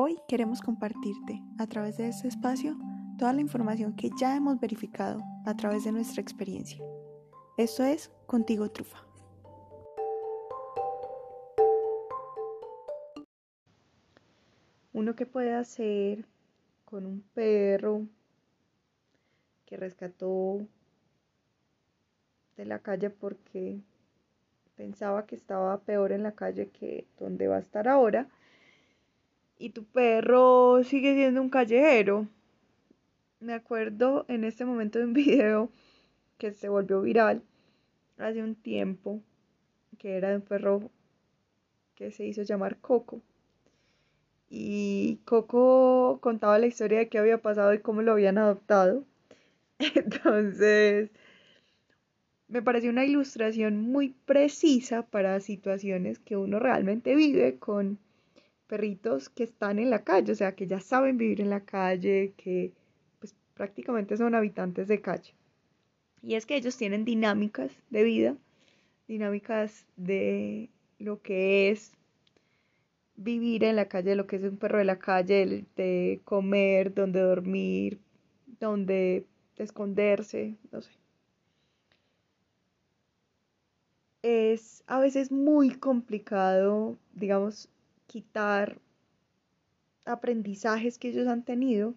Hoy queremos compartirte, a través de este espacio, toda la información que ya hemos verificado a través de nuestra experiencia. Esto es Contigo Trufa. Uno que puede hacer con un perro que rescató de la calle porque pensaba que estaba peor en la calle que donde va a estar ahora y tu perro sigue siendo un callejero. Me acuerdo en este momento de un video que se volvió viral hace un tiempo, que era de un perro que se hizo llamar Coco. Y Coco contaba la historia de qué había pasado y cómo lo habían adoptado. Entonces, me pareció una ilustración muy precisa para situaciones que uno realmente vive con perritos que están en la calle, o sea, que ya saben vivir en la calle, que pues prácticamente son habitantes de calle. Y es que ellos tienen dinámicas de vida, dinámicas de lo que es vivir en la calle, lo que es un perro de la calle, de comer, donde dormir, donde esconderse, no sé. Es a veces muy complicado, digamos, quitar aprendizajes que ellos han tenido,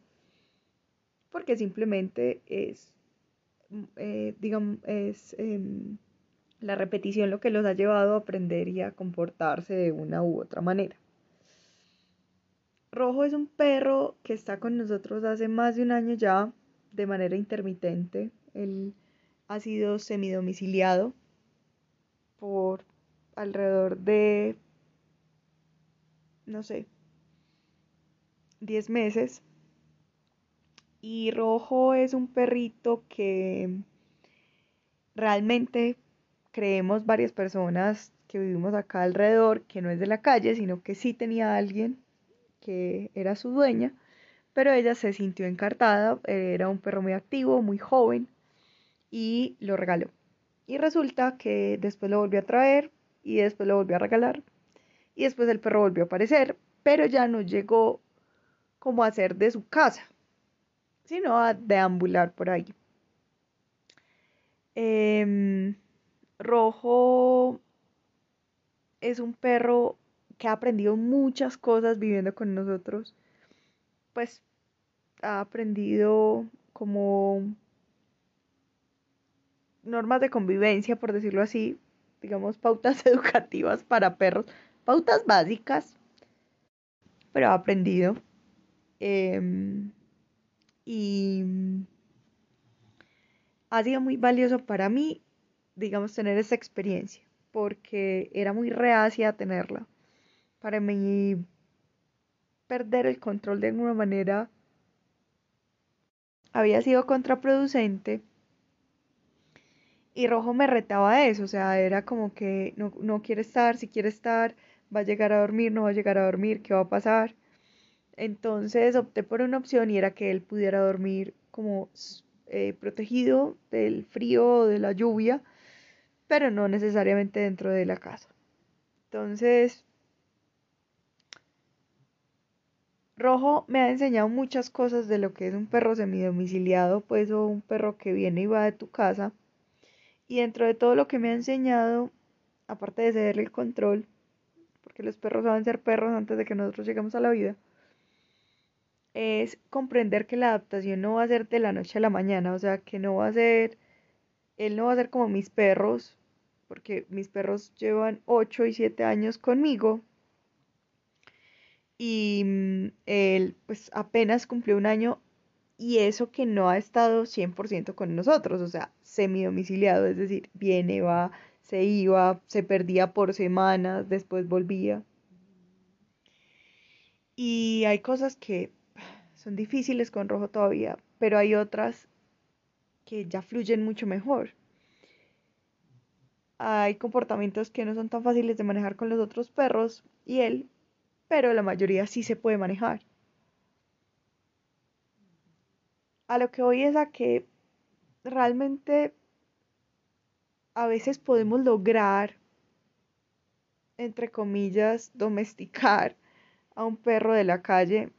porque simplemente es, eh, digamos, es em, la repetición lo que los ha llevado a aprender y a comportarse de una u otra manera. Rojo es un perro que está con nosotros hace más de un año ya, de manera intermitente. Él ha sido semidomiciliado por alrededor de no sé, 10 meses. Y Rojo es un perrito que realmente creemos varias personas que vivimos acá alrededor, que no es de la calle, sino que sí tenía alguien que era su dueña, pero ella se sintió encartada, era un perro muy activo, muy joven, y lo regaló. Y resulta que después lo volvió a traer y después lo volvió a regalar y después el perro volvió a aparecer, pero ya no llegó como a ser de su casa, sino a deambular por ahí. Em, Rojo es un perro que ha aprendido muchas cosas viviendo con nosotros. Pues ha aprendido como normas de convivencia, por decirlo así, digamos, pautas educativas para perros, pautas básicas, pero he aprendido. Em, y ha sido muy valioso para mí, digamos, tener esa experiencia, porque era muy reacia tenerla. Para mí, perder el control de alguna manera había sido contraproducente. Y Rojo me retaba a eso, o sea, era como que no, no quiere estar, si quiere estar, va a llegar a dormir, no va a llegar a dormir, qué va a pasar. Entonces opté por una opción y era que él pudiera dormir como eh, protegido del frío o de la lluvia, pero no necesariamente dentro de la casa. Entonces, Rojo me ha enseñado muchas cosas de lo que es un perro semidomiciliado, pues o un perro que viene y va de tu casa. Y dentro de todo lo que me ha enseñado, aparte de cederle el control, porque los perros saben ser perros antes de que nosotros lleguemos a la vida, es comprender que la adaptación no va a ser de la noche a la mañana, o sea, que no va a ser, él no va a ser como mis perros, porque mis perros llevan 8 y 7 años conmigo, y mm, él pues apenas cumplió un año y eso que no ha estado 100% con nosotros, o sea, semi domiciliado, es decir, viene, va, se iba, se perdía por semanas, después volvía. Y hay cosas que son difíciles con rojo todavía, pero hay otras que ya fluyen mucho mejor. Hay comportamientos que no son tan fáciles de manejar con los otros perros y él, pero la mayoría sí se puede manejar. A lo que voy es a que realmente a veces podemos lograr, entre comillas, domesticar a un perro de la calle,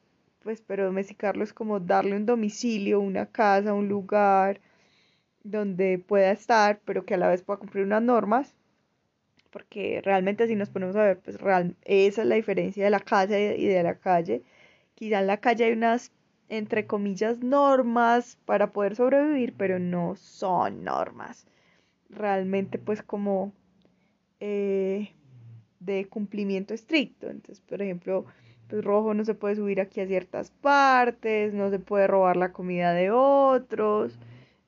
pues pero domesticarlo es como darle un domicilio, una casa, un lugar donde pueda estar, pero que a la vez pueda cumplir unas normas, porque realmente si nos ponemos a ver, pues real, esa es la diferencia de la casa y de la calle. Quizá en la calle hay unas, entre comillas, normas para poder sobrevivir, pero no son normas. Realmente pues como eh, de cumplimiento estricto. Entonces, por ejemplo, pues rojo no se puede subir aquí a ciertas partes, no se puede robar la comida de otros,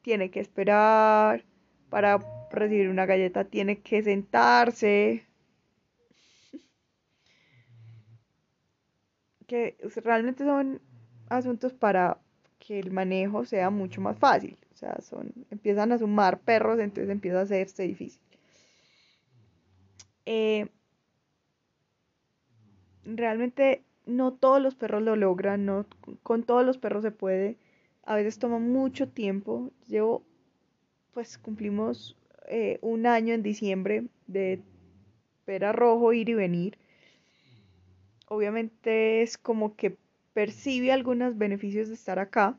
tiene que esperar para recibir una galleta, tiene que sentarse. Que realmente son asuntos para que el manejo sea mucho más fácil. O sea, son, empiezan a sumar perros, entonces empieza a hacerse difícil. Eh, realmente no todos los perros lo logran, no con todos los perros se puede. A veces toma mucho tiempo. Llevo, pues cumplimos eh, un año en diciembre de ver a rojo ir y venir. Obviamente es como que percibe algunos beneficios de estar acá.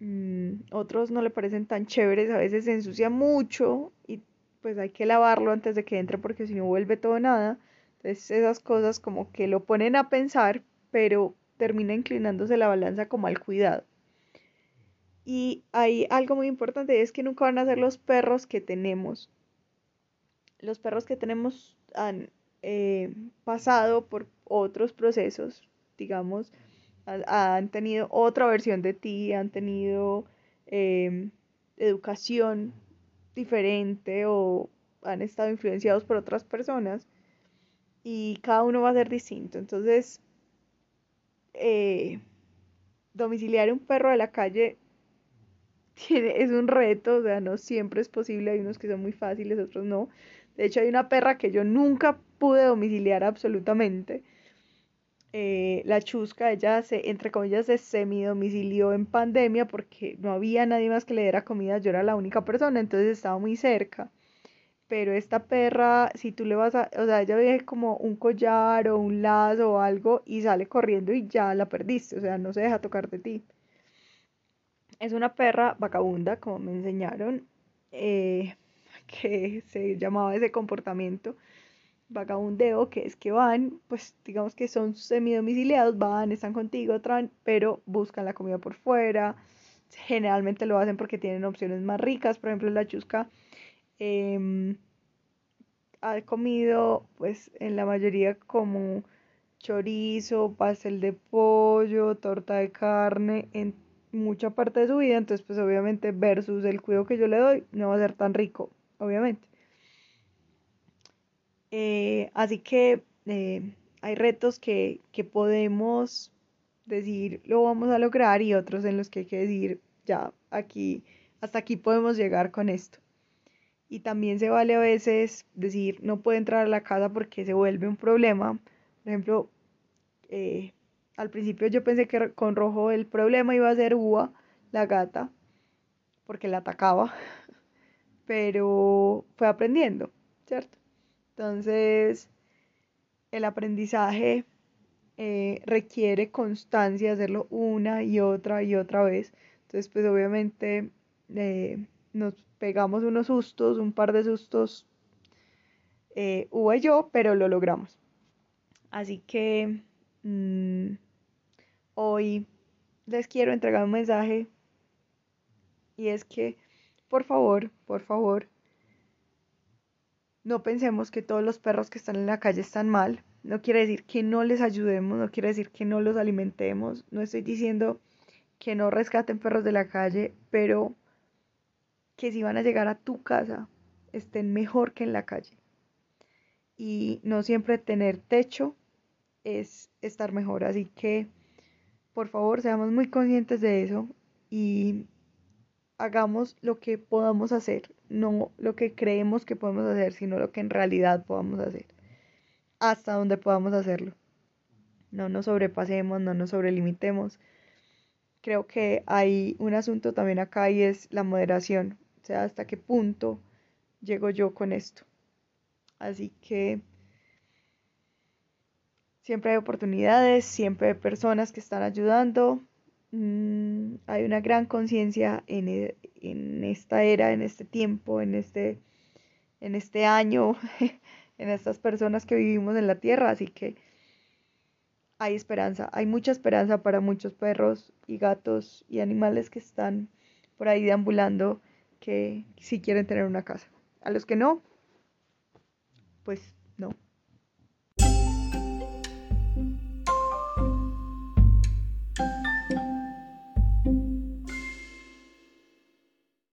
Mm, otros no le parecen tan chéveres, a veces se ensucia mucho y pues hay que lavarlo antes de que entre porque si no vuelve todo nada. Entonces esas cosas como que lo ponen a pensar, pero termina inclinándose la balanza como al cuidado. Y hay algo muy importante, es que nunca van a ser los perros que tenemos. Los perros que tenemos han eh, pasado por otros procesos, digamos, han tenido otra versión de ti, han tenido em, educación diferente o han estado influenciados por otras personas y cada uno va a ser distinto. Entonces, eh, domiciliar un perro de la calle tiene, es un reto, o sea, no siempre es posible, hay unos que son muy fáciles, otros no. De hecho, hay una perra que yo nunca pude domiciliar absolutamente. Eh, la chusca, ella se, entre comillas, se semi-domicilió en pandemia porque no había nadie más que le diera comida, yo era la única persona, entonces estaba muy cerca pero esta perra, si tú le vas a, o sea, ella ve como un collar o un lazo o algo y sale corriendo y ya la perdiste, o sea, no se deja tocar de ti. Es una perra vagabunda, como me enseñaron, eh, que se llamaba ese comportamiento vagabundeo, que es que van, pues digamos que son semidomiciliados, van, están contigo, traen, pero buscan la comida por fuera. Generalmente lo hacen porque tienen opciones más ricas, por ejemplo, la chusca eh, ha comido pues en la mayoría como chorizo, pastel de pollo, torta de carne en mucha parte de su vida, entonces pues obviamente versus el cuidado que yo le doy no va a ser tan rico, obviamente. Eh, así que eh, hay retos que, que podemos decir lo vamos a lograr y otros en los que hay que decir ya aquí, hasta aquí podemos llegar con esto. Y también se vale a veces decir no puede entrar a la casa porque se vuelve un problema. Por ejemplo, eh, al principio yo pensé que con rojo el problema iba a ser Ua, la gata, porque la atacaba, pero fue aprendiendo, ¿cierto? Entonces, el aprendizaje eh, requiere constancia, hacerlo una y otra y otra vez. Entonces, pues obviamente eh, nos pegamos unos sustos, un par de sustos, eh, y yo, pero lo logramos. Así que mm, hoy les quiero entregar un mensaje y es que, por favor, por favor, no pensemos que todos los perros que están en la calle están mal. No quiere decir que no les ayudemos, no quiere decir que no los alimentemos. No estoy diciendo que no rescaten perros de la calle, pero que si van a llegar a tu casa estén mejor que en la calle. Y no siempre tener techo es estar mejor. Así que, por favor, seamos muy conscientes de eso y hagamos lo que podamos hacer, no lo que creemos que podemos hacer, sino lo que en realidad podamos hacer, hasta donde podamos hacerlo. No nos sobrepasemos, no nos sobrelimitemos. Creo que hay un asunto también acá y es la moderación sea, hasta qué punto llego yo con esto. Así que Siempre hay oportunidades, siempre hay personas que están ayudando. Mm, hay una gran conciencia en, e, en, esta era, en este tiempo, en este, en este año, en estas personas que vivimos en la tierra. Así que hay esperanza, hay mucha esperanza para muchos perros y gatos y animales que están por ahí deambulando que si quieren tener una casa. A los que no, pues no.